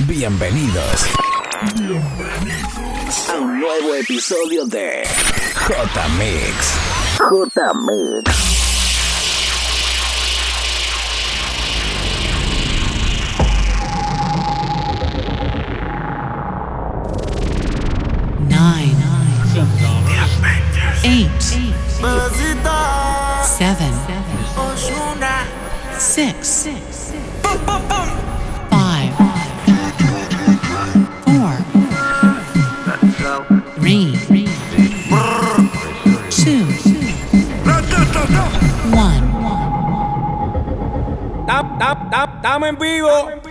Bienvenidos. A un nuevo episodio de J-Mix. J-Mix. Eight, seven, six. estamos en vivo.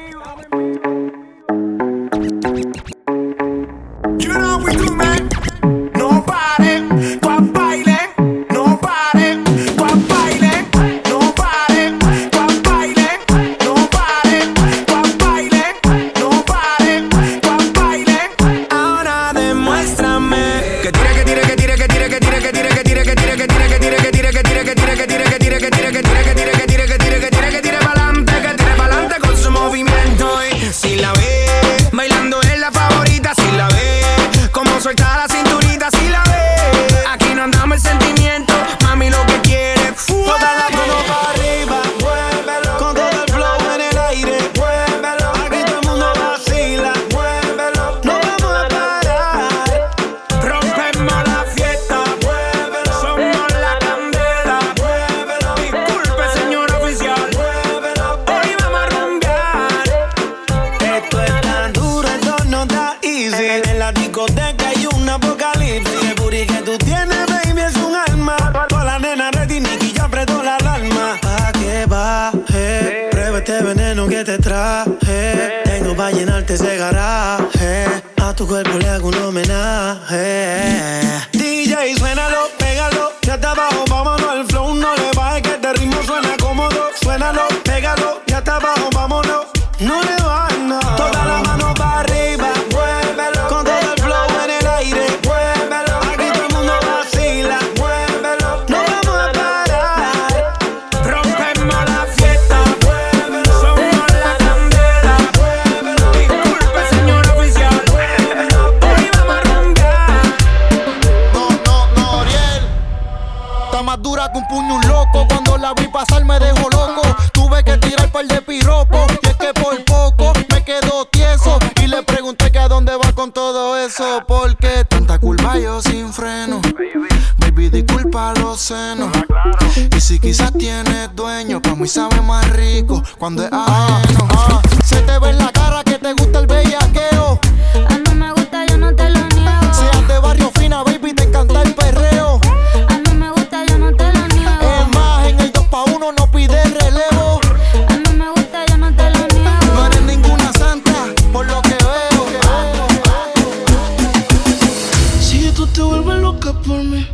vuelves loca por mí.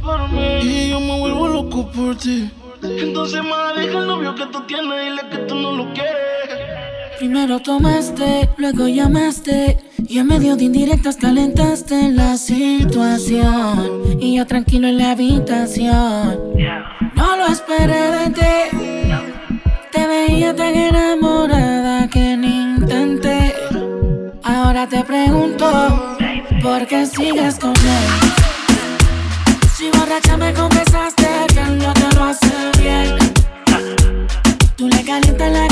Y yo me vuelvo loco por ti. Entonces, más deja el novio que tú tienes y le que tú no lo quieres. Primero tomaste, luego llamaste. Y en medio de indirectas calentaste la situación. Y yo tranquilo en la habitación. No lo esperé de ti. Te veía tan enamorada que ni intenté. Ahora te pregunto, ¿por qué sigues con él? Así borracha me confesaste que no te lo hace bien. Tú le calientas la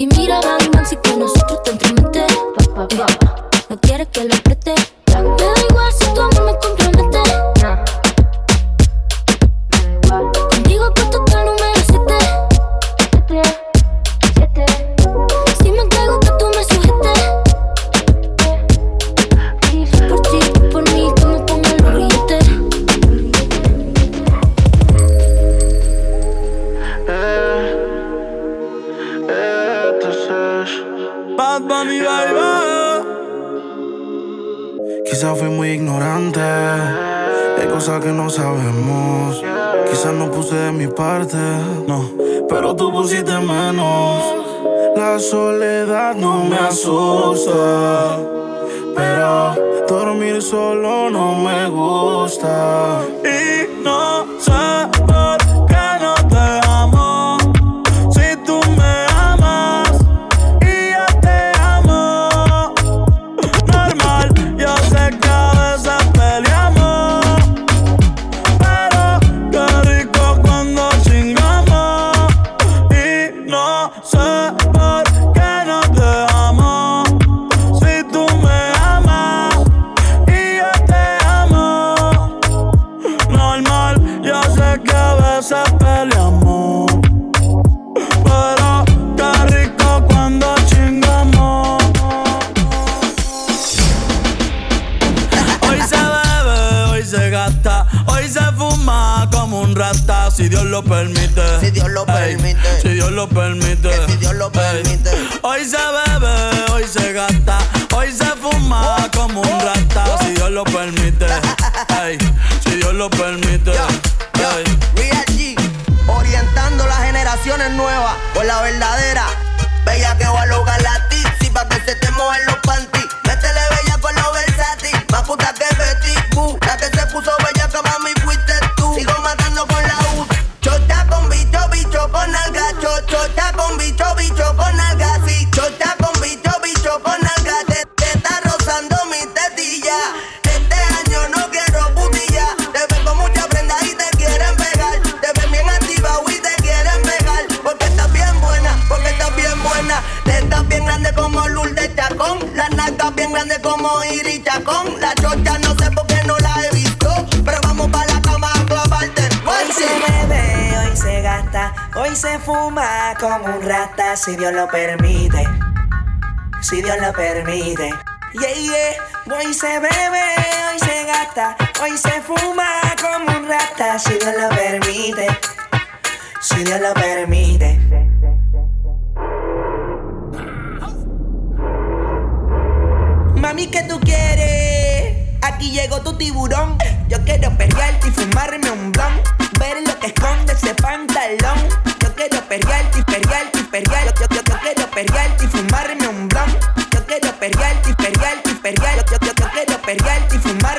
Y mira, Batman, si con nosotros te entremete. Eh, no quiere que lo apriete.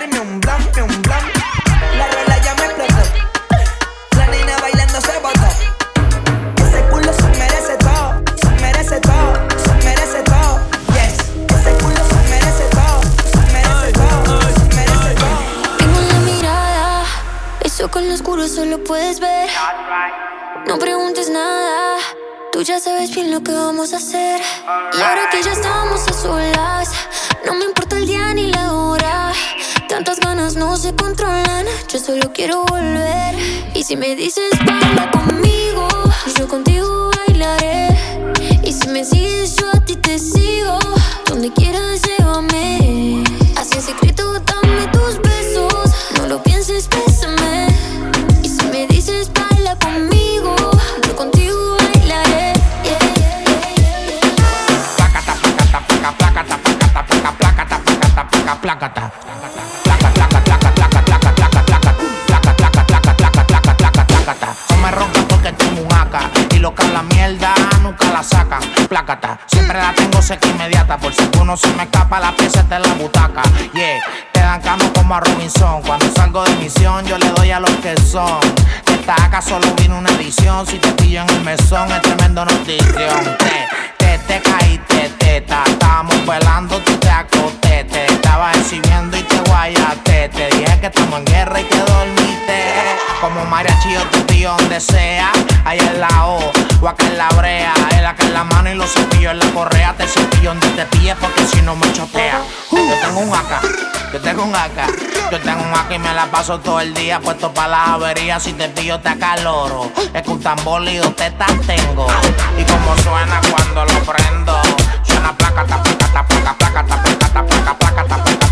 Fumarme un blon, un blon. La rola ya me explotó. La nena bailando se botó. Ese culo se merece todo, se merece todo, se merece todo. Yes, ese culo se merece todo, se merece todo, se merece todo. Tengo la mirada, eso con lo oscuro solo puedes ver. No preguntes nada, tú ya sabes bien lo que vamos a hacer. Y ahora que ya estamos a solas, no me importa se controlan, yo solo quiero volver. Y si me dices baila conmigo, yo contigo bailaré. Y si me sigues, yo a ti te sigo. Donde quieras, llévame. Así en secreto, uno se me escapa la pieza está en la butaca. Yeah, te dan camo como a Robinson. Cuando salgo de misión yo le doy a los que son. De esta AK solo vino una edición Si te pillo en el mesón es tremendo notición. Te, te, te caíste, teta Estábamos velando, tú te acosté Te estaba exhibiendo y te guayaste. Te dije que estamos en guerra y que dormiste Como mariachi yo te pillo donde sea. Allá en la O o acá en la brea. El acá en la mano y los cepillos en la correa. Te cepillo donde te pilles porque si no me chotea. Yo tengo un AK, yo tengo un AK Yo tengo un AK y me la paso todo el día Puesto para las averías Si te pillo te acaloro. Es que un tambor y dos tetas tengo. Y como suena cuando lo prendo Suena placa, ta, placa, ta, placa, placa, ta, placa, ta, placa, placa, ta, placa,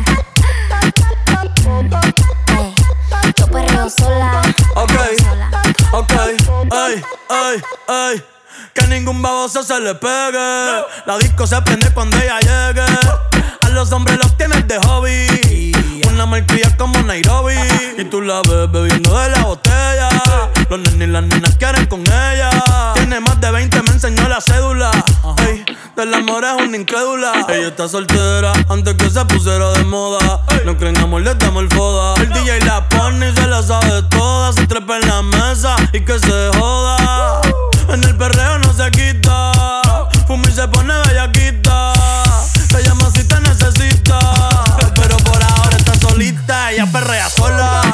Perreo sola. Ok, ok, ay, ay, ay. Que ningún baboso se le pegue. La disco se prende cuando ella llegue. A los hombres los tienes de hobby. Una malcria como Nairobi. Y tú la ves bebiendo de la botella. Los nenes y las nenas quieren con ella. Tiene más de 20, me enseñó la cédula. Ey, del amor es una incrédula. Ella está soltera antes que se pusiera de moda. No creen amor, le damos el foda. El DJ la pone y se la sabe toda. Se trepa en la mesa y que se joda. En el perreo no se quita. Fuma y se pone bellaquita. Te llama si te necesita. Pero por ahora está solita. Ella perrea sola.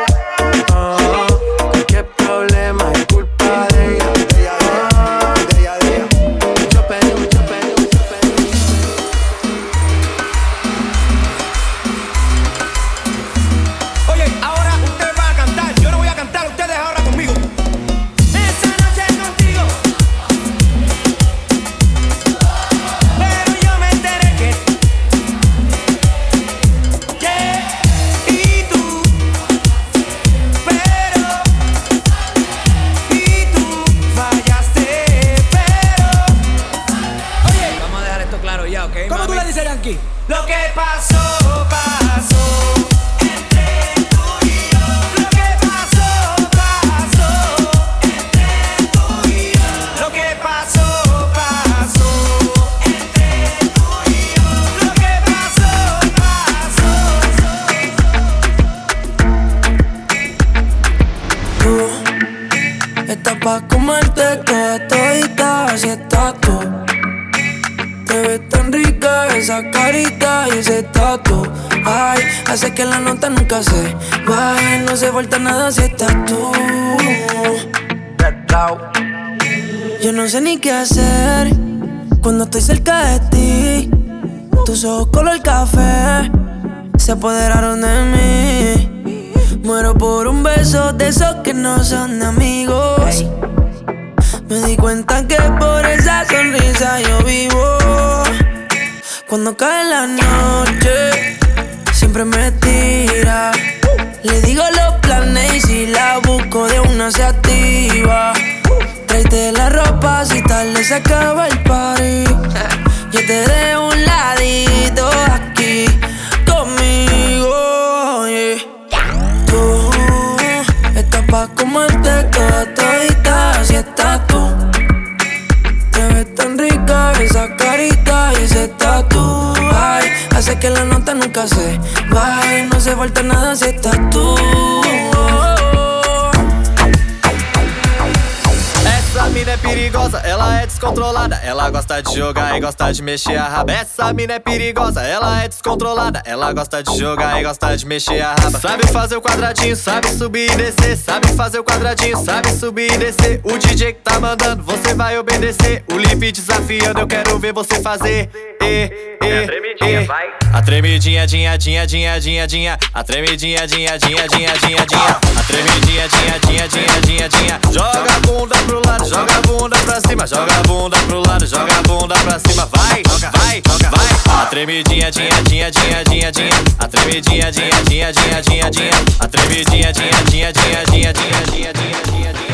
Oh. Hace que la nota nunca se baje, no se falta nada si estás tú. Yo no sé ni qué hacer cuando estoy cerca de ti. Tus ojos color café se apoderaron de mí. Muero por un beso de esos que no son amigos. Me di cuenta que por esa sonrisa yo vivo. Cuando cae la noche, siempre me tira. Le digo los planes y si la busco de una se activa. Tráete la ropa si tarde se acaba el party. Yo te dejo un ladito aquí conmigo. yeah. Tú estás pa' comerte toda todita, así estás tú. Te ves tan rica esa carita y ese tatu. Que la nota nunca se baje, no se falta nada si estás tú. Perigosa, ela é descontrolada. Ela gosta de jogar e gosta de mexer a raba. Essa mina é perigosa, ela é descontrolada. Ela gosta de jogar e gosta de mexer a raba. Sabe fazer o quadradinho, sabe subir e descer. Sabe fazer o quadradinho, sabe subir e descer. O DJ que tá mandando, você vai obedecer. O lip desafiando, eu quero ver você fazer. E, e, e. A tremidinha, dinha, dinha, dinha, dinha, dinha. A tremidinha, dinha, dinha, dinha, dinha, dinha. A tremidinha, dinha, dinha, dinha, dinha, dinha. Joga a bunda pro lado, joga a bunda pra cima, joga a bunda pro lado, joga a bunda pra cima. Vai, vai, vai. A tremidinha, dinha, dinha, dinha, dinha, dinha. A tremidinha, dinha, dinha, dinha, dinha, dinha. A tremidinha, dinha, dinha, dinha, dinha, dinha, dinha, dinha, dinha, dinha.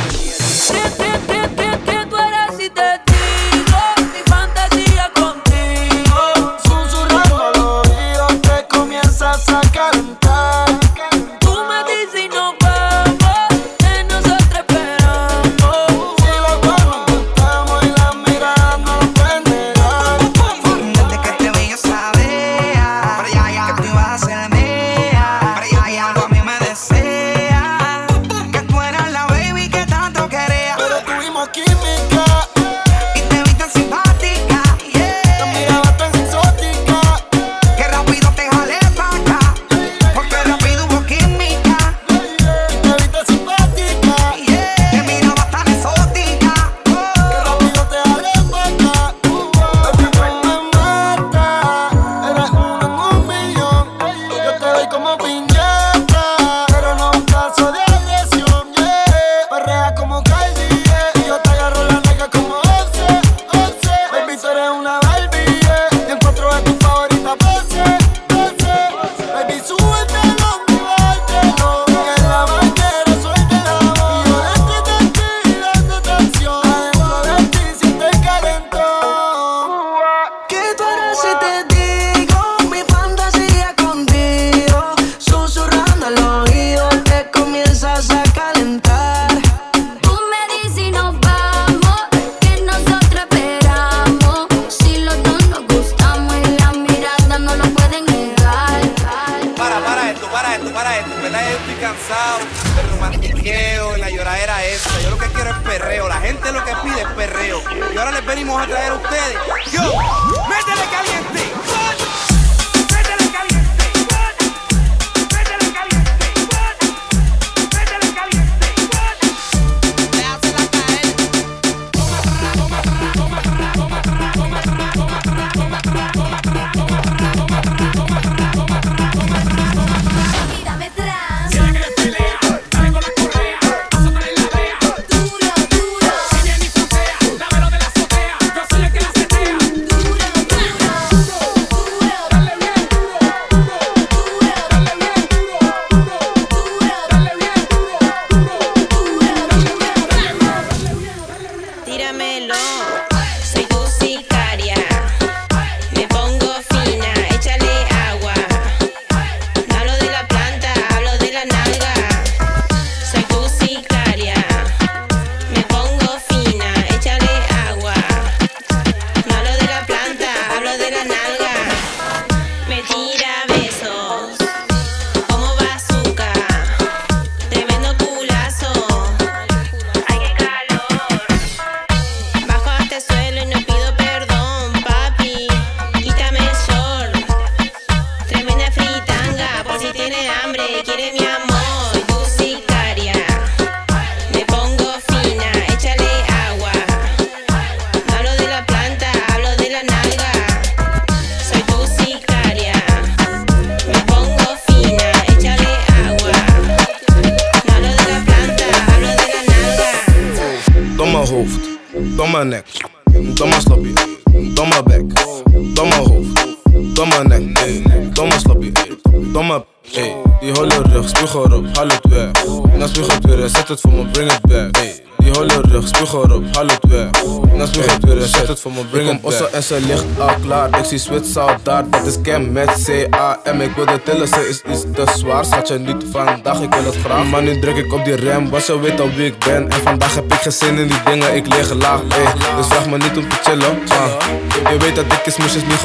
Ze ligt al klaar. Ik zie Zwits daar, dat is Cam met C-A-M. Ik wil de tillen, ze is iets te zwaar. Schat je niet vandaag, ik wil het graag. Maar nu druk ik op die rem, want ze weet al wie ik ben. En vandaag heb ik geen zin in die dingen, ik lig laag. Ey. Dus vraag me niet om te chillen. Uh. Je weet dat ik smoesjes niet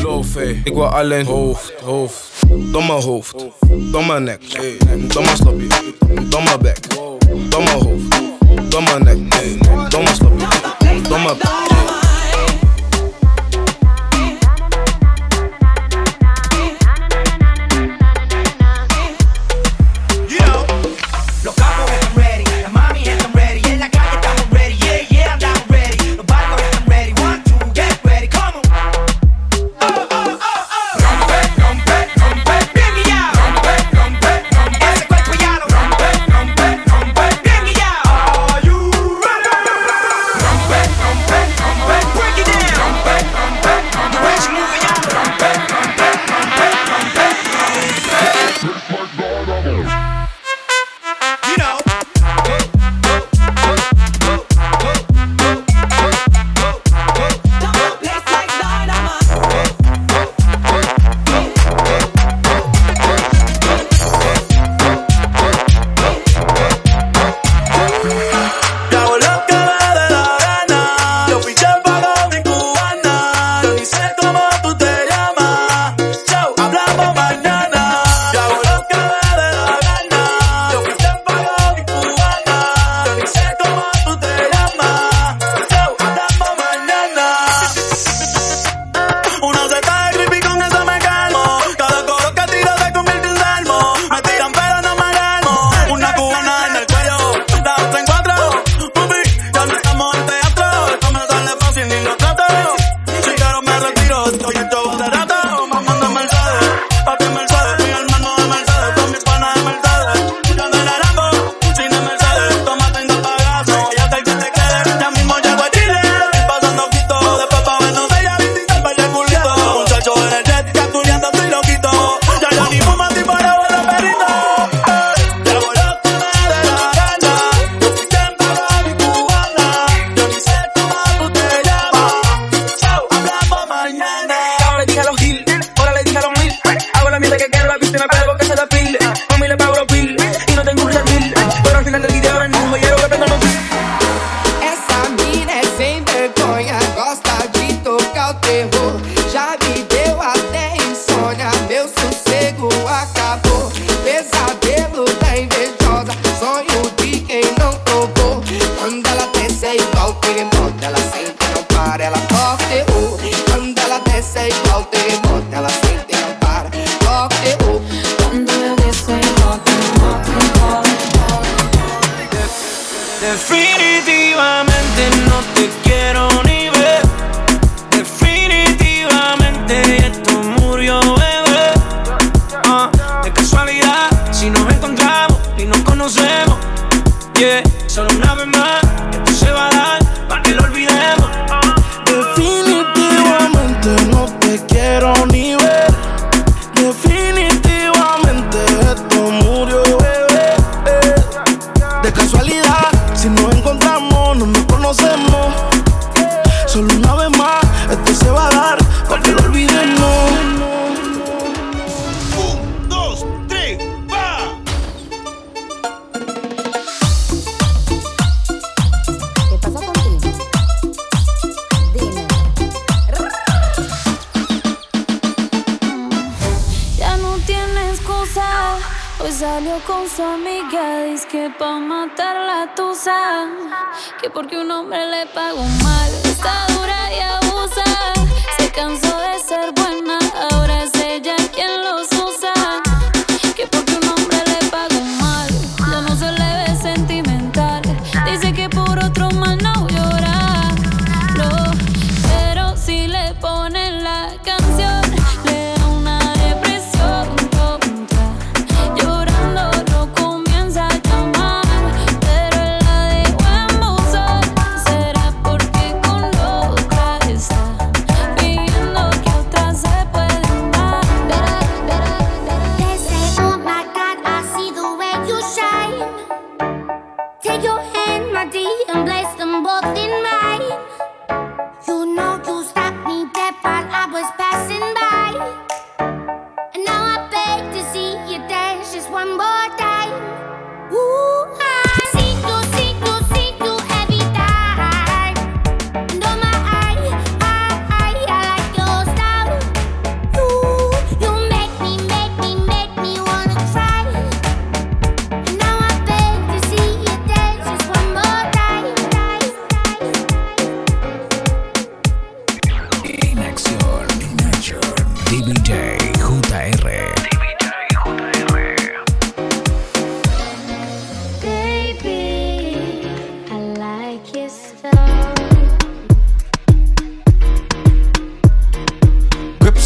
geloof. Ik wil alleen hoofd, hoofd. Domme hoofd, domme nek, domme slapje, domme bek, domme hoofd, domme nek, domme slapje, domme bek.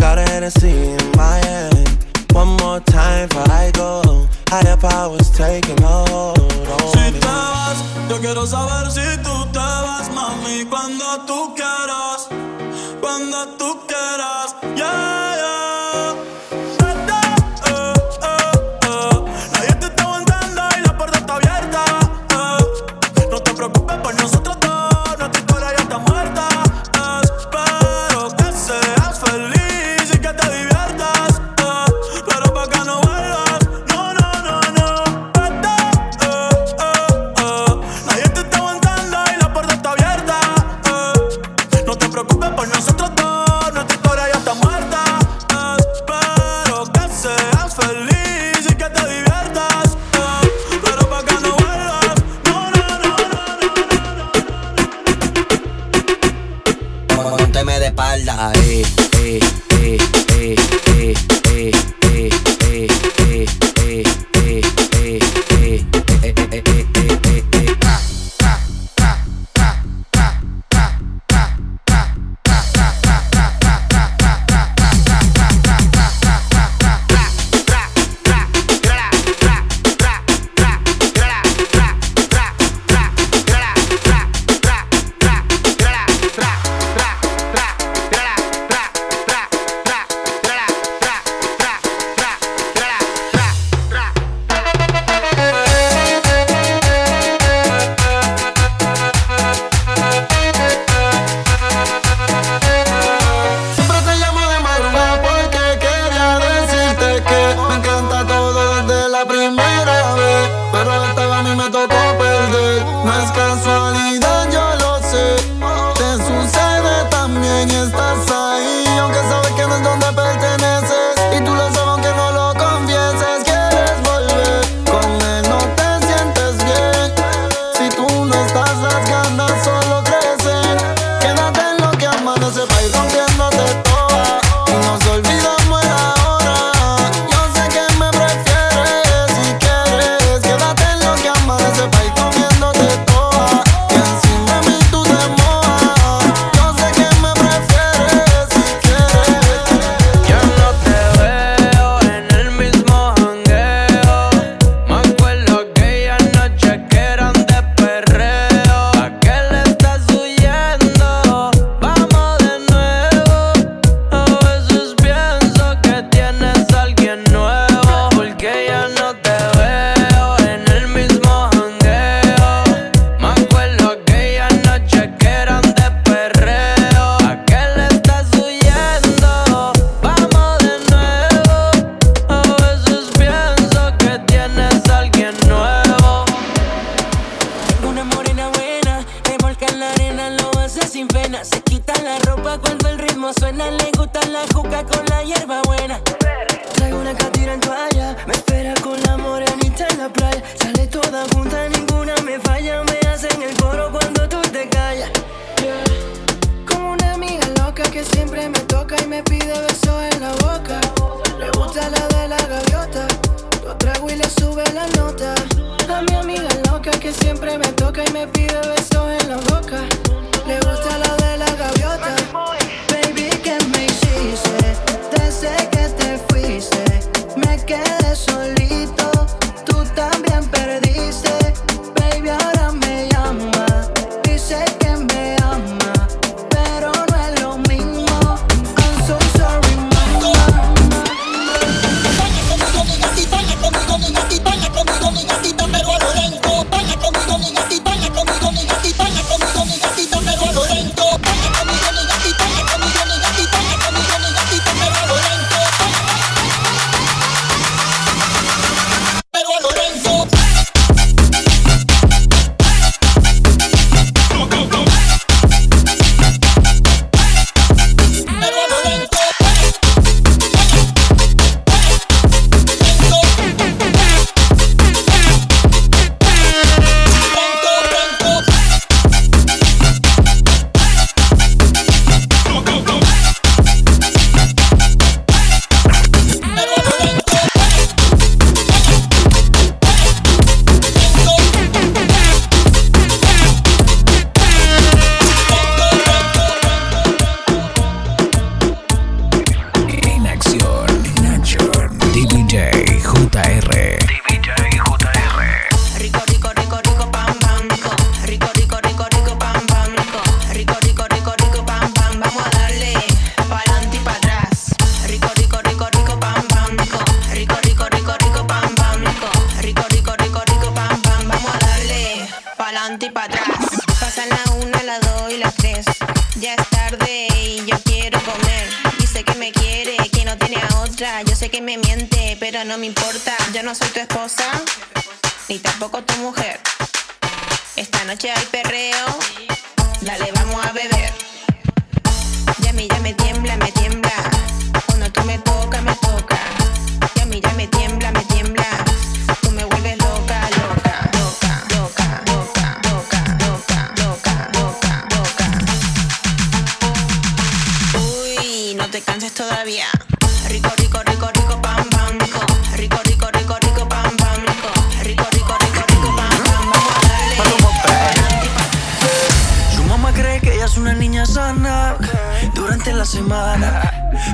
Got a Hennessy in my hand. One more time before I go. Higher powers taking hold on Si te vas, yo quiero saber si tú te vas, mami, cuando tú quieras. Cuando tú quieras. Durante la semana.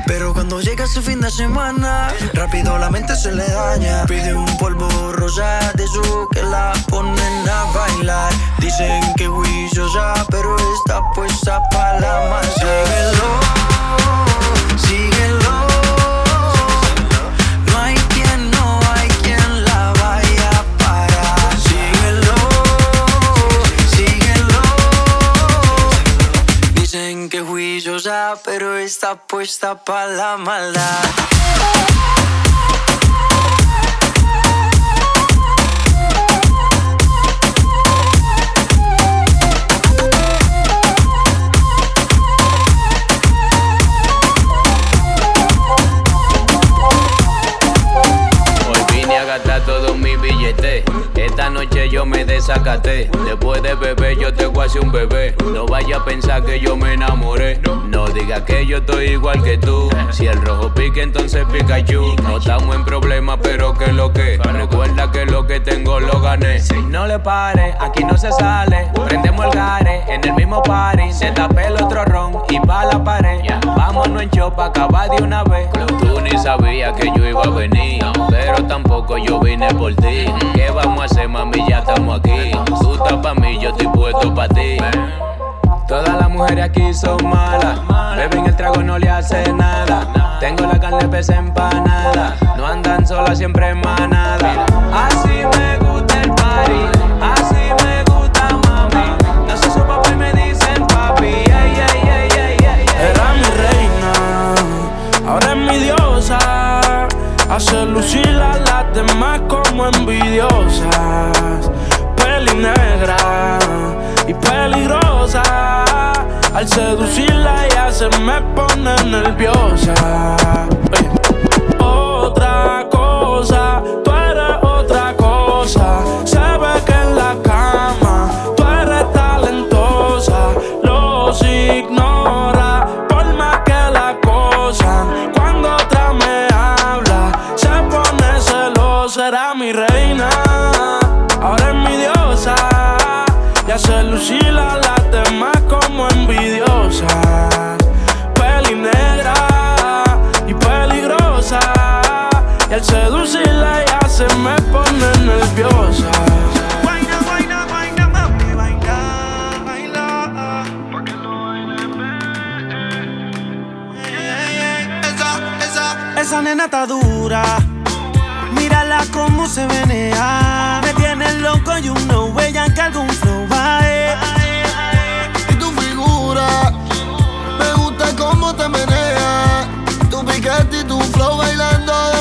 Pero cuando llega su fin de semana, rápido la mente se le daña. Pide un polvo rosa de su que la ponen a bailar. Dicen que juiciosa, pero está puesta para la más. Síguelo, síguelo. Está puesta para la maldad. Desacaté. Después de beber, yo te hacer un bebé. No vaya a pensar que yo me enamoré. No digas que yo estoy igual que tú. Si el rojo pica, entonces Pikachu. No estamos en problemas, pero que lo que. Recuerda que lo que tengo lo gané. No le pare, aquí no se sale. Prendemos el gare en el mismo party. Se tapé el otro ron y pa' la pared. Vámonos en show pa' acabar de una vez. Tú ni sabías que yo iba a venir. Pero tampoco yo vine por ti. ¿Qué vamos a hacer, mami? Ya estamos aquí. Estás pa' mí, yo estoy puesto pa' ti. Todas las mujeres aquí son malas. Beben el trago, no le hace nada. Tengo la carne pesa empanada. No andan solas, siempre en manada. Así me gusta el party. Al seducirla ya se me pone nerviosa. Otra cosa, tú eres otra cosa. Se ve que en la cama tú eres talentosa. Los ignora por más que la cosa. Cuando otra me habla, se pone celosa. Será mi reina, ahora es mi diosa. Ya se lucila las demás como envidiosas, peli negra y peligrosa. Y al seducirla ya se me pone nerviosa. Baila, baila, baila, mami, baila, baila. Lo baile, Esa, esa, esa nena está dura. Mírala cómo se venea. Me tiene loco y you know, ella que algún flow va, eh. Me gusta cómo te menea. Tu piquete y tu flow bailando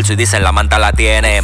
El sudis en la manta la tiene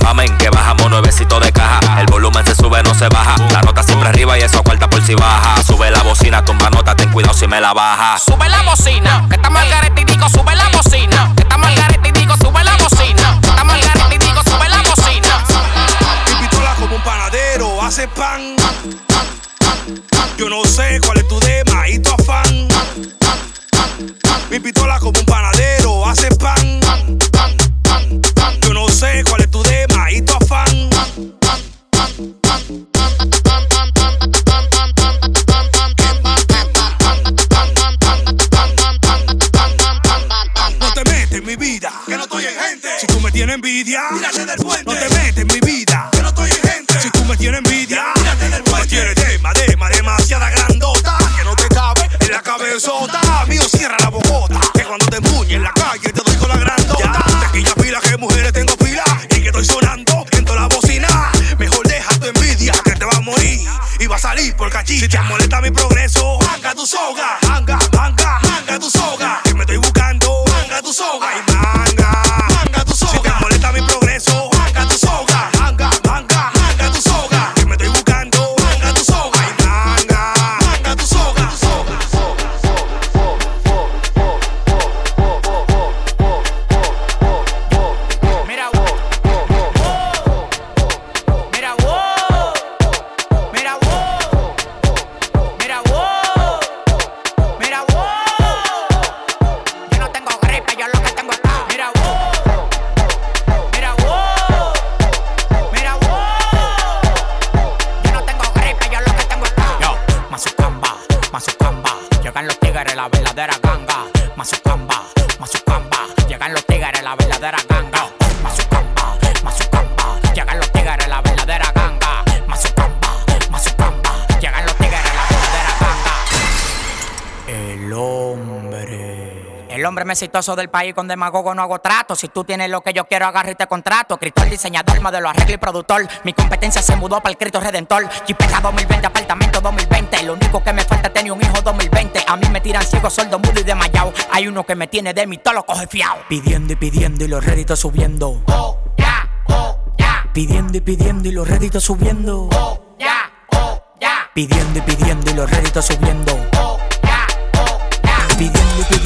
exitoso del país con demagogo no hago trato. Si tú tienes lo que yo quiero, agarra y te contrato. Cristal, diseñador, modelo, arreglo y productor. Mi competencia se mudó para el Cristo Redentor. Jipeta 2020, apartamento 2020. Lo único que me falta es tener un hijo 2020. A mí me tiran ciego, sordo, mudo y desmayado. Hay uno que me tiene de mí, todo lo coge fiao. Pidiendo y pidiendo y los réditos subiendo. Oh, ya, oh, ya. Pidiendo y pidiendo y los réditos subiendo. Oh, ya, oh, ya. Pidiendo y pidiendo y los réditos subiendo. Oh, ya, oh, ya. Pidiendo y pidiendo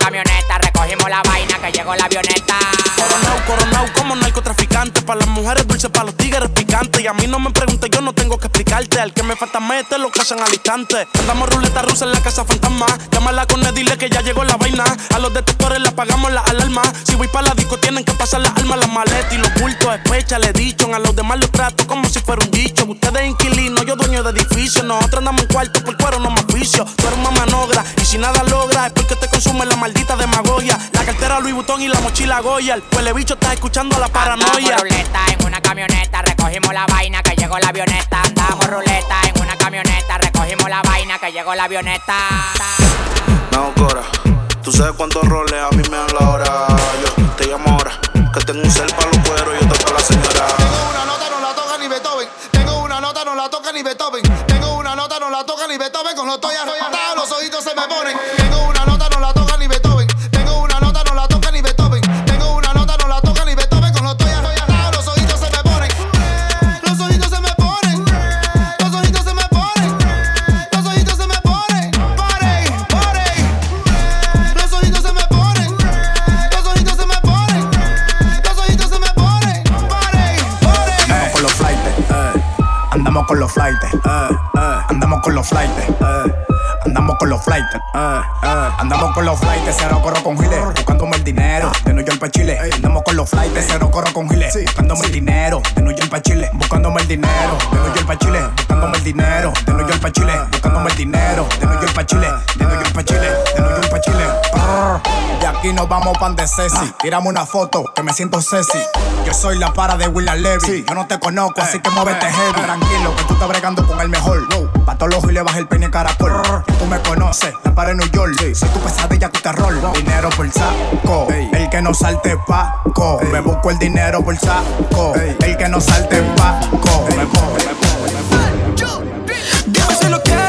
camioneta, recogimos la vaina que llegó la avioneta. Coronao, coronao como narcotraficante. Para las mujeres dulces, para los tigres picantes. Y a mí no me preguntes, yo no tengo que explicarte. Al que me falta mete lo casan al instante. Andamos ruleta rusa en la casa fantasma. Llámala con él, dile que ya llegó la vaina. A los detectores le apagamos la alarma. Si voy para la disco, tienen que pasar las armas, las maletas y los bultos. Especha, le dicho. A los demás los trato como si fuera un dicho. Ustedes inquilinos, yo dueño de edificio. Nosotros andamos en cuarto por cuero, no más oficio. Tú eres una manogra y si nada logra es porque te consume la maldita demagogia. La cartera Louis Vuitton y la mochila Goya. El huele bicho está escuchando la paranoia. Andamos ruleta en una camioneta, recogimos la vaina que llegó la avioneta. Andamos ruleta en una camioneta, recogimos la vaina que llegó la avioneta. No, Cora, tú sabes cuántos roles a mí me dan la hora. Yo te llamo ahora, que tengo un cel para los cueros y otro para la señora. Tengo una nota, no la toca ni Beethoven. Tengo una nota, no la toca ni Beethoven. Tengo una nota, no la toca ni Beethoven. Con los estoy flights, eh, eh. andamos con los flights, eh. andamos con los flights, eh, eh. andamos con los flights, cero corro con giles, buscándome el dinero, de New York pa' Chile, andamos con los flights, cero corro con giles, buscándome el dinero, de New York pa' Chile, buscándome el dinero, de New York pa' Chile, buscándome el dinero, de New York pa' Chile, buscándome el dinero, de New York pa' Chile, de New York pa' Chile, de New York pa' Chile. Brr. Aquí nos vamos pan de Ceci. Tírame una foto que me siento Ceci. Yo soy la para de William Levy. Yo no te conozco, así que muévete heavy. Tranquilo, que tú estás bregando con el mejor. Pa' todos los y le baja el peine caracol. Que tú me conoces, la para de New York. Soy tu pesadilla, tu terror. Dinero por saco. El que no salte paco. Me busco el dinero por saco. El que no salte paco. Me busco, me busco, me busco. Dime si lo quieres.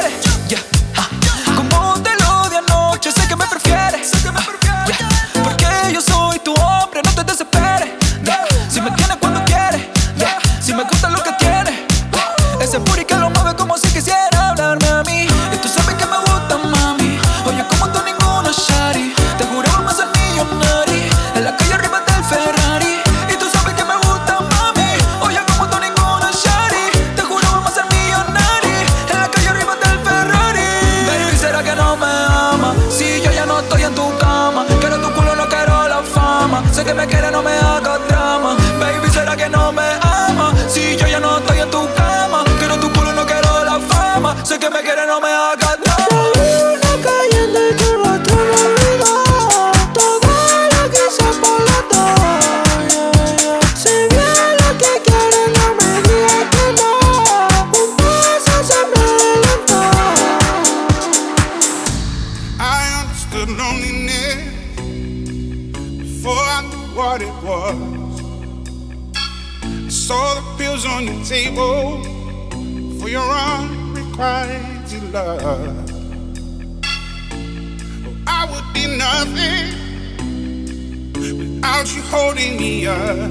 I would be nothing without you holding me up.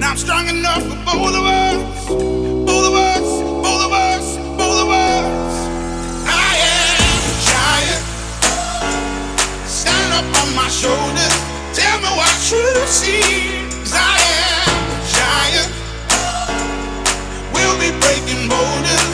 Now I'm strong enough for both of us, both of us, both of us, both of us. I am a giant. Stand up on my shoulders. Tell me what you see. 'Cause I am a giant. We'll be breaking boulders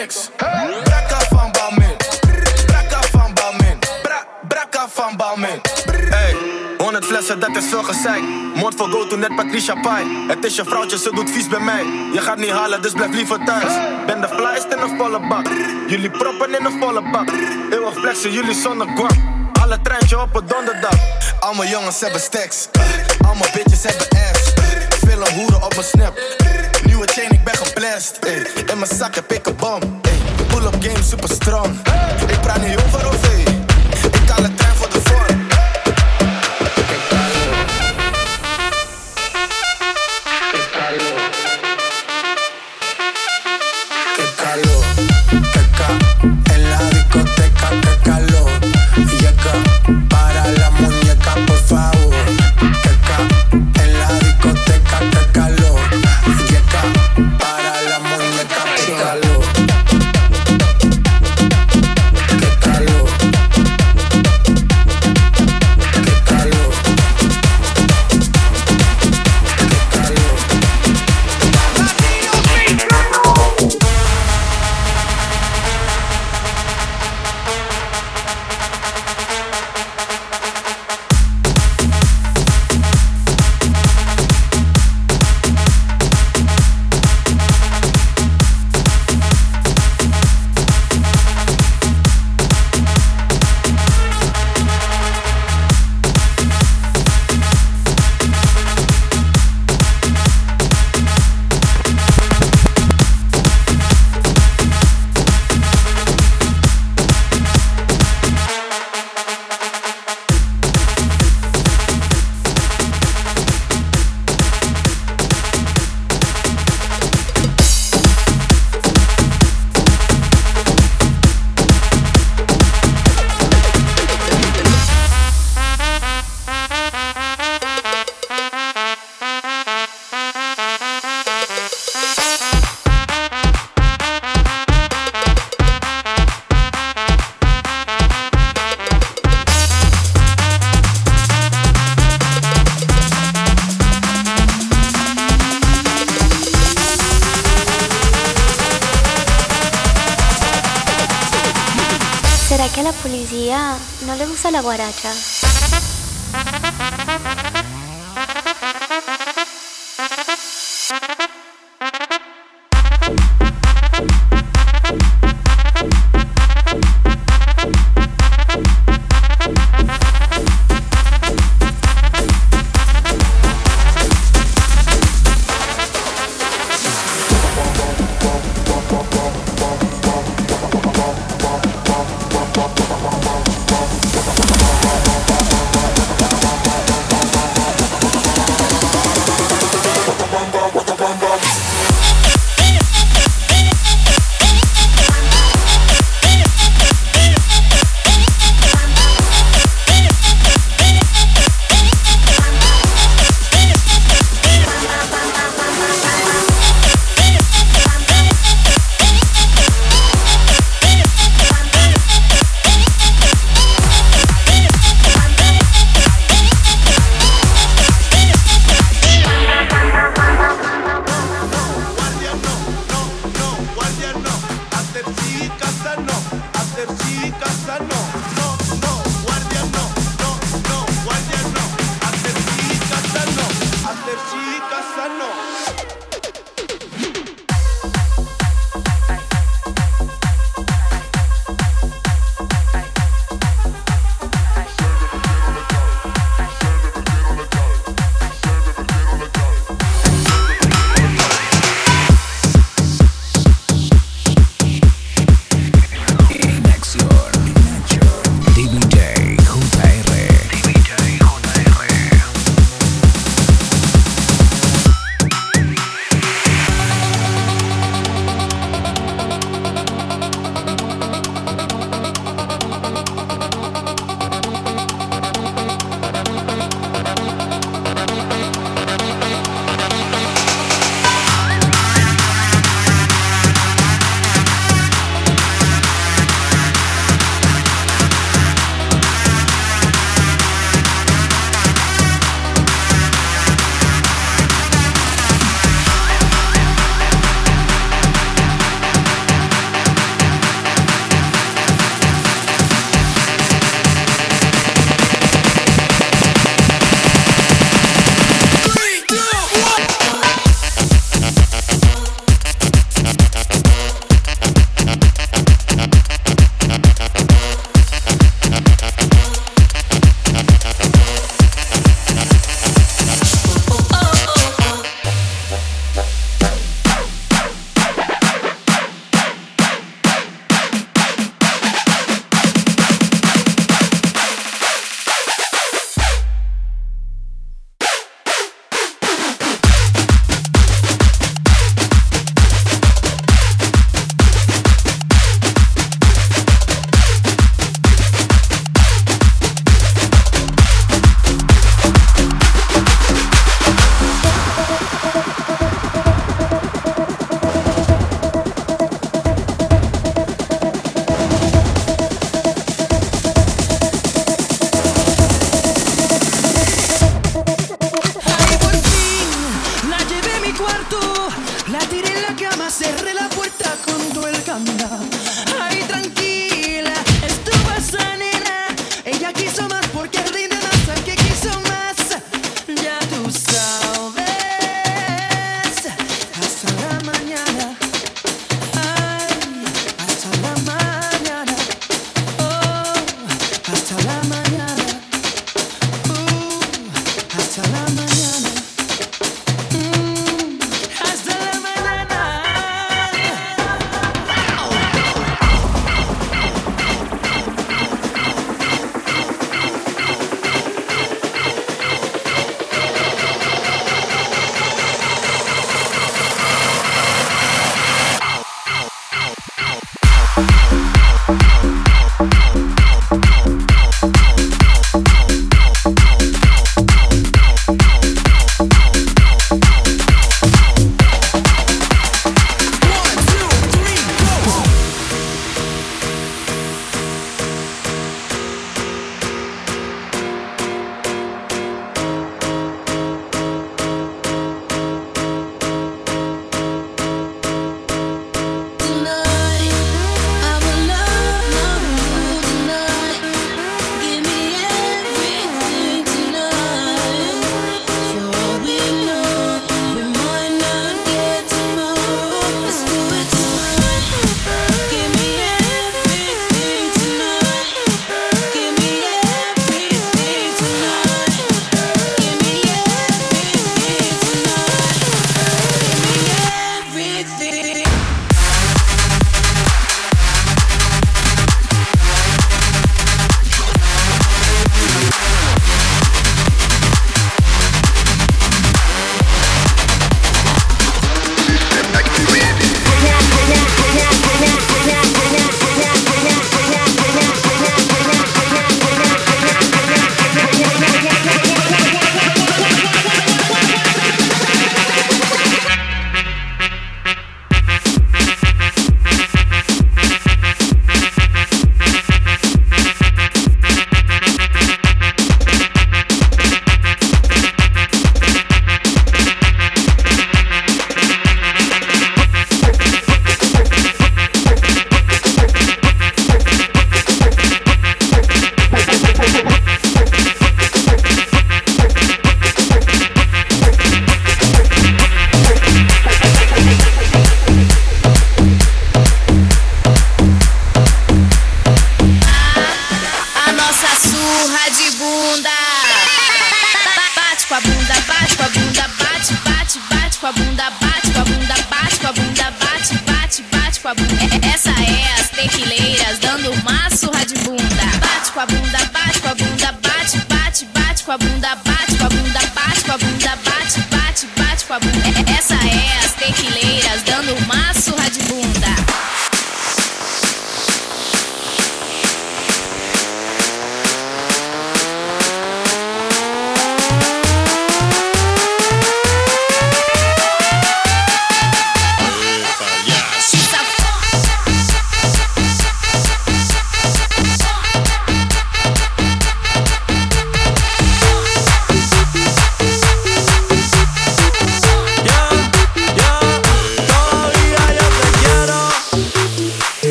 Niks? Brakka van Balmin. Brakka van Balmin. Bra, brakka van Balmin. Hey, 100 flessen, dat is veel gezeik. Moord voor go to net Patricia Pai. Het is je vrouwtje, ze doet vies bij mij. Je gaat niet halen, dus blijf liever thuis. Ben de flyest in een volle bak. Jullie proppen in een volle bak. Eeuwig flexen, jullie zonder guap. Alle treintje op een donderdag. Allemaal jongens hebben stacks. Allemaal bitches hebben ass. Veel hoeren op mijn snap. Nieuwe chain, ik ben geblest. ey. In mijn zak heb ik een bom. pull-up game super strong. Ik praat niet over OV.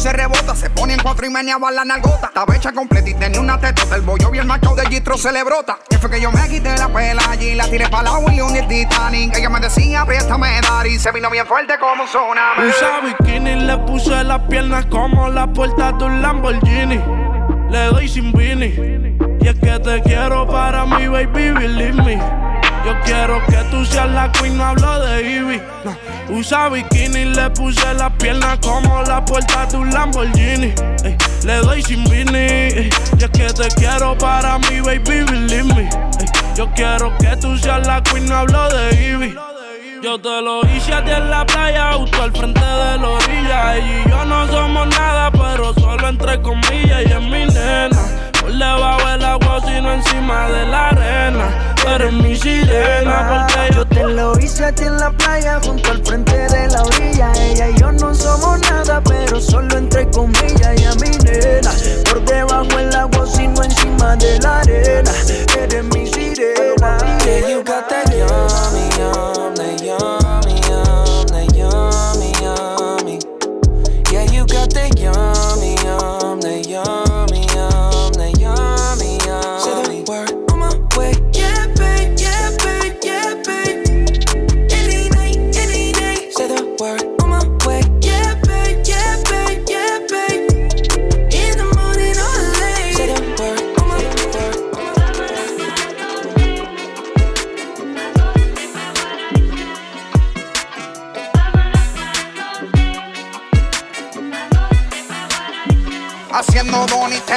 Puse rebota, se pone en cuatro y meneaba la nalgota. Estaba hecha completa y tenía una tetota. El bollo el macho de Gistro se le brota. Y fue que yo me quité la pela allí, la tiré para la Willy y el Titanic. Ella me decía, préstame dar y se vino bien fuerte como tsunami. Usa bikini, le puse las piernas como la puerta de un Lamborghini. Le doy sin vini. Y es que te quiero para mi baby, believe me. Yo quiero que tú seas la queen, no hablo de Ivy. Usa bikini, le puse las piernas como la puerta de un Lamborghini. Ey, le doy sin vini. Y es que te quiero para mi baby, believe me. Yo quiero que tú seas la queen, no hablo de Ivy. Yo te lo hice a ti en la playa, justo al frente de la orilla. Ella y yo no somos nada, pero solo entre comillas. Y es mi nena. Por debajo del agua, sino encima de la arena. Pero es mi sirena, porque yo te lo hice a ti en la playa, junto al frente de la orilla. Ella y yo no somos nada, pero solo entre comillas. Y a mi nena, por debajo del agua, sino encima de la arena. Eres mi sirena. Yeah, you got that yummy, yummy, yum, that yummy, yummy. Yeah, you got that yummy,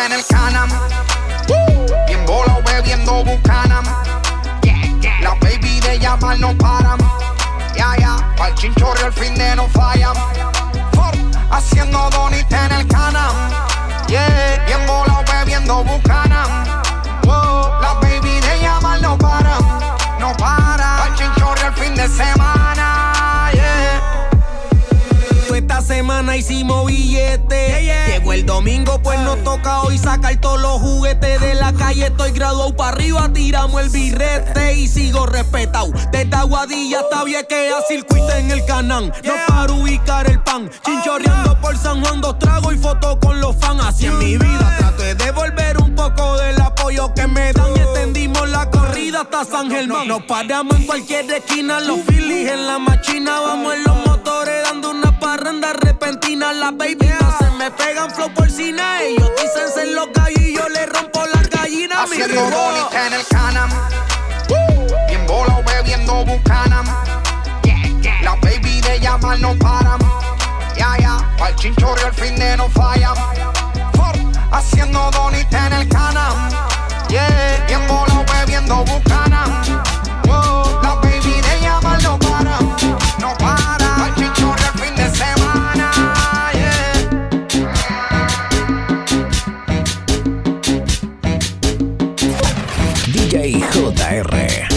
en el canam. Bien volado bebiendo bucanam. La baby de llamar no paran. Ya, ya, pa'l chinchorro el fin de no fallan. Haciendo donita en el canam. Bien volado bebiendo bucanam. La baby de llamar no paran. No paran. Pa'l chinchorro el fin de semana. Yeah. Esta semana hicimos billete. El domingo, pues nos toca hoy sacar todos los juguetes de la calle. Estoy graduado para arriba, tiramos el birrete y sigo respetado. Desde Aguadilla hasta Viequea, circuito en el canán. No para ubicar el pan. Chinchorreando por San Juan, dos tragos y fotos con los fans. Así en mi vida trato de devolver un poco del apoyo que me dan. Y extendimos la corrida hasta San Germán. Nos paramos en cualquier esquina, los Phillies en la machina. Vamos en los motores parranda repentina. Las baby no se me pegan flow por cine. Ellos dicen ser los gallos y yo le rompo las gallinas. mi Haciendo ritmo. bonita en el canam. Bien volado bebiendo bucanam. La baby de llamar no paran. Ya, ya, pa'l chinchorro el fin de no fallan. For, Haciendo donita en el canam. Yeah, bien volado bebiendo bucanam. Wow, DJ JR.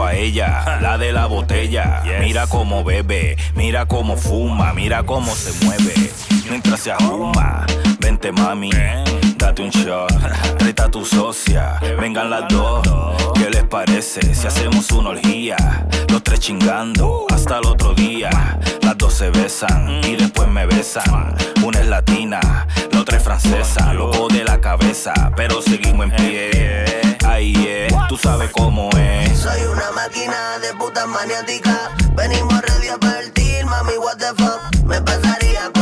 a ella, la de la botella. Mira cómo bebe, mira cómo fuma, mira cómo se mueve. Mientras se ajuma Vente mami, date un shot. reta a tu socia, vengan las dos. ¿Qué les parece si hacemos una orgía? Los tres chingando hasta el otro día. Las dos se besan y después me besan. Una es latina, la otra es francesa. Loco de la cabeza, pero seguimos en pie. Ahí es, eh, tú sabes cómo es. Soy una máquina de putas maniáticas. Venimos a partir, mami, what the fuck. Me pasaría con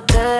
tú no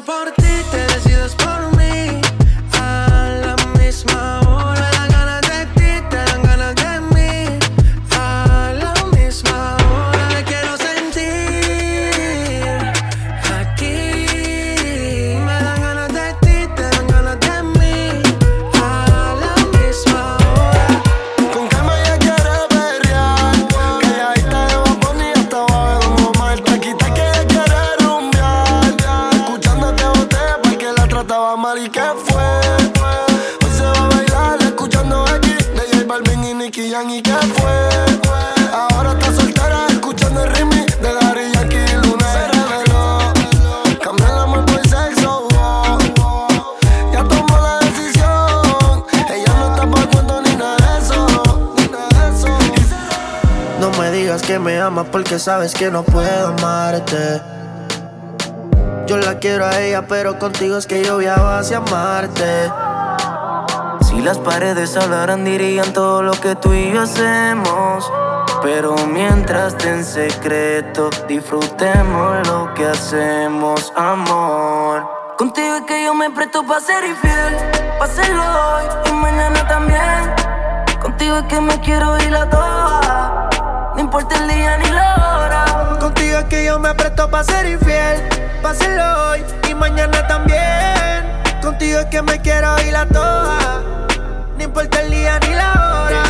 por ti, porque sabes que no puedo amarte. Yo la quiero a ella, pero contigo es que yo viajo hacia Marte. Si las paredes hablaran dirían todo lo que tú y yo hacemos. Pero mientras te en secreto, disfrutemos lo que hacemos, amor. Contigo es que yo me presto para ser infiel, para hacerlo hoy y mañana también. Contigo es que me quiero ir a toa, no importa el día ni la hora. Contigo es que yo me presto para ser infiel, hacerlo hoy y mañana también. Contigo es que me quiero ir a toa, no importa el día ni la hora.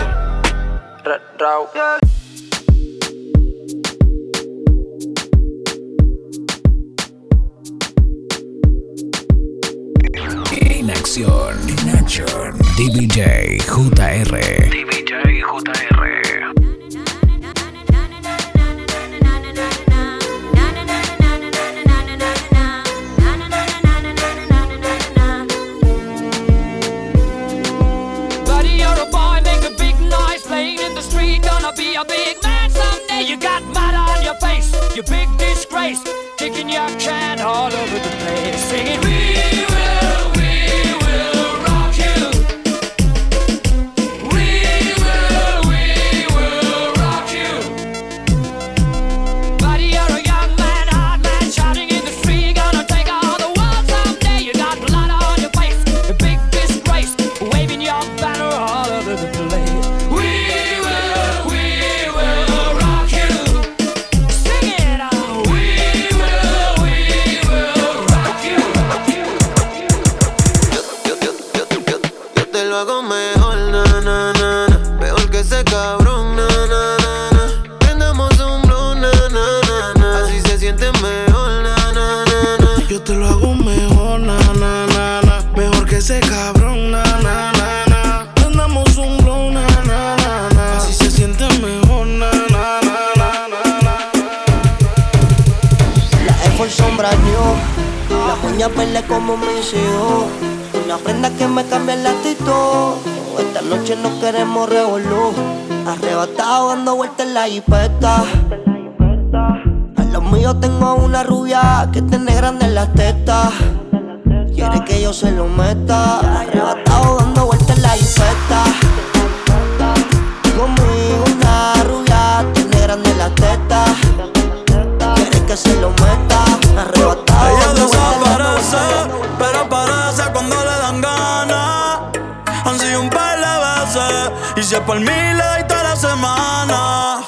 En acción, en. DBJ JR. DJ JR. Gonna be a big man someday. You got mud on your face, you big disgrace. Kicking your can all over the place. Singing, lo hago mejor, na, na, na, na. Mejor que ese cabrón, na, na, na, na. Prendamos un blue, na, na, na, na. Así se siente mejor, na, na, na, na. Yo te lo hago mejor, na, na, na, na. Mejor que ese cabrón, na, na, na, na. Andamos un blow, na, na, na, na. Así se siente mejor, na, na, na, na, na, na. La Air Force sombra new, las uñas verdes como me hizo. Una prenda que me cambia el actitud. Esta noche no queremos revolú. Arrebatado dando vueltas en la jipeta. A los míos tengo una rubia que tiene grande en las tetas. Quiere que yo se lo meta. Arrebatado dando vueltas en la jipeta. Y es por mí le doy toda la semana.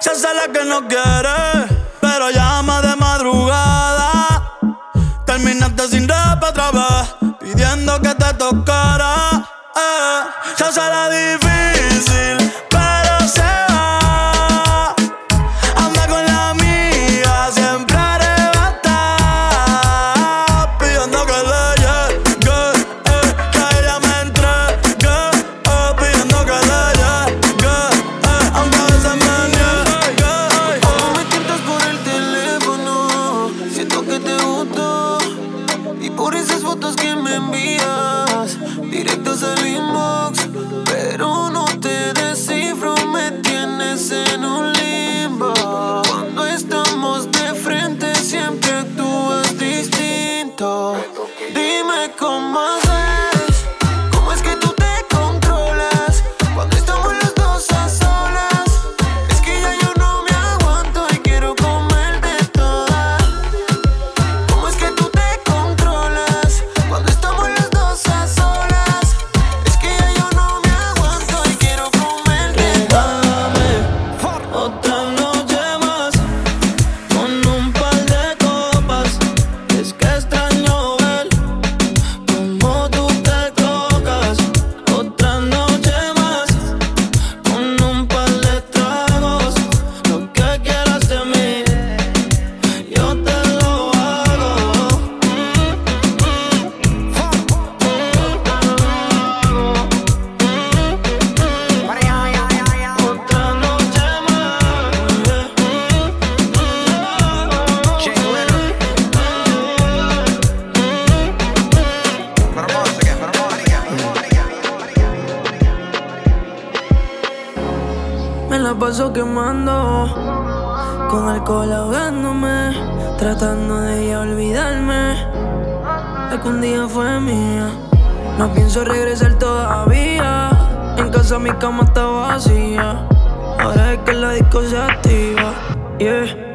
Se hace la que no quiere, pero llama de madrugada. Terminaste sin rap otra vez, pidiendo que te tocara. Eh. Se hace la cosa activa, yeah.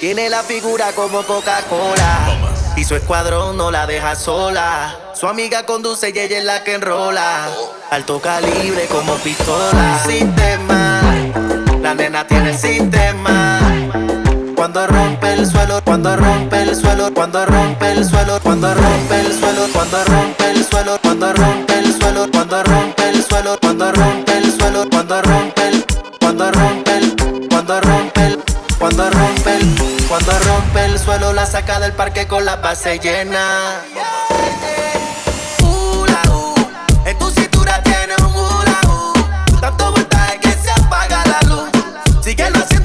Tiene la figura como Coca-Cola. Y su escuadrón no la deja sola. Su amiga conduce y ella es la que enrola. Alto calibre como pistola. Sistema. La nena tiene el sistema. Cuando rompe el suelo, cuando rompe el suelo, cuando rompe el suelo, cuando rompe el suelo, cuando rompe el suelo, cuando rompe el suelo, cuando rompe el suelo, cuando rompe el suelo, cuando rompe el, cuando rompe cuando rompe el, cuando rompe el suelo la saca del parque con la base llena. Uh, en tu cintura tiene un gula. Uh. Tanto voltaje que se apaga la luz. Sigue no haciendo.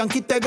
Yankee te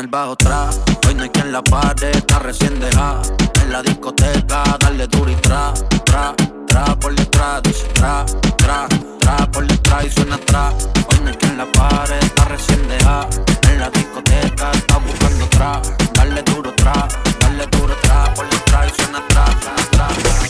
el bajo tra, hoy no hay quien la pare, está recién dejada. En la discoteca, darle duro y tra, tra, tra por detrás, dice tra, tra, tra por detrás y suena tra. Hoy no hay quien la pare, está recién dejada. En la discoteca, está buscando tra, darle duro tra, darle duro tra por detrás y suena tra, tra,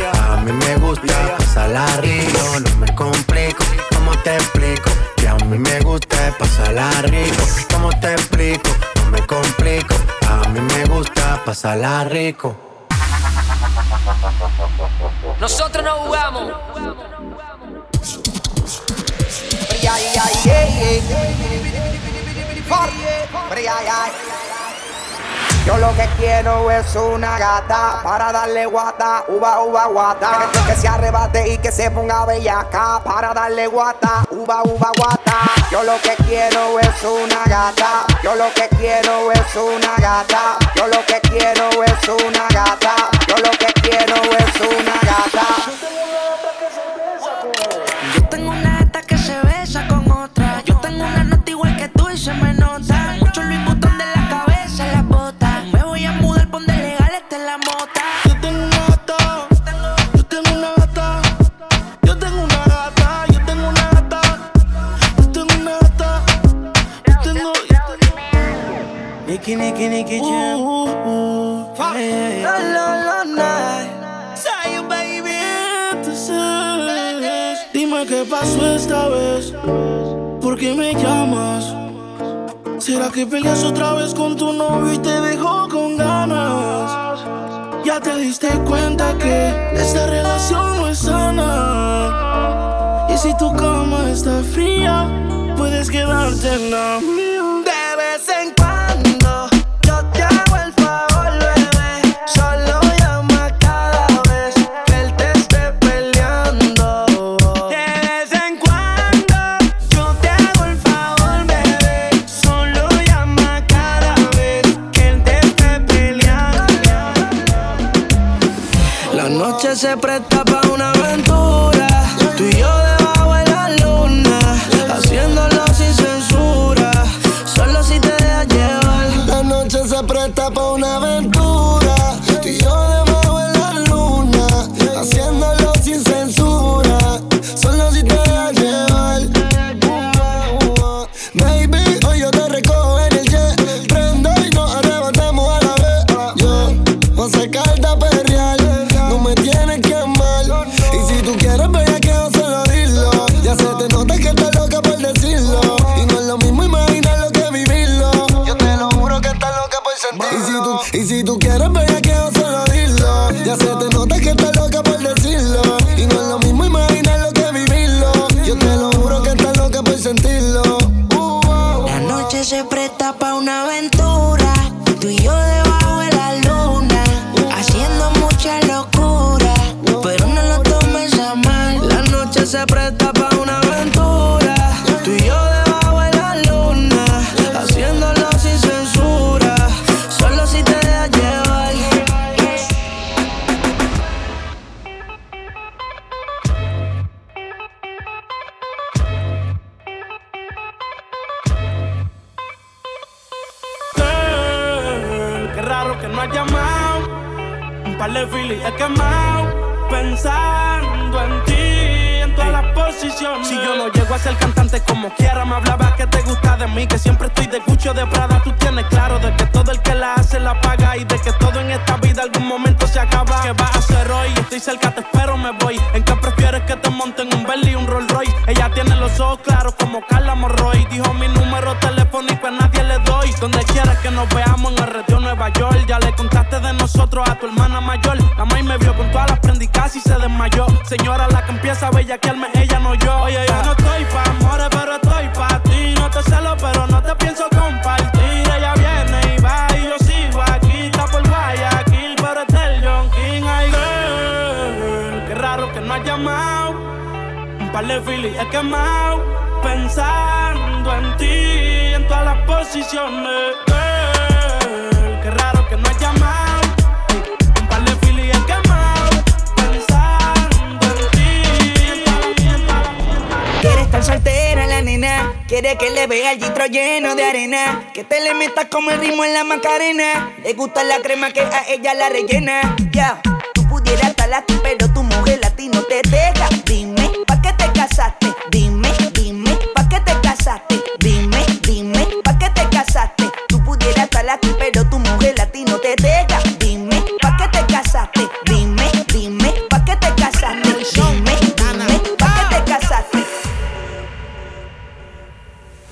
A mí me gusta pasarla rico. No me complico. ¿Cómo te explico? Que a mí me gusta pasarla rico. ¿Cómo te explico? No me complico. A mí me gusta pasarla rico. Nosotros no jugamos. Ay, ay. Yo lo que quiero es una gata para darle guata, uva, uva, guata. Que, se arrebate y que se ponga bellaca para darle guata, uva, uva, guata. Yo lo que quiero es una gata. Yo lo que quiero es una gata. Yo lo que quiero es una gata. Yo lo que quiero es una gata. Niki, Niki, Ooh. Fuck. Yeah. La, la, la. Say you, baby, tú sabes. Dime qué pasó esta vez. ¿Por qué me llamas? ¿Será que peleas otra vez con tu novio y te dejó con ganas? Ya te diste cuenta que esta relación no es sana. Y si tu cama está fría, puedes quedarte en la. De vez en cuando. apretado gusta la crema que a ella la rellena. Ya.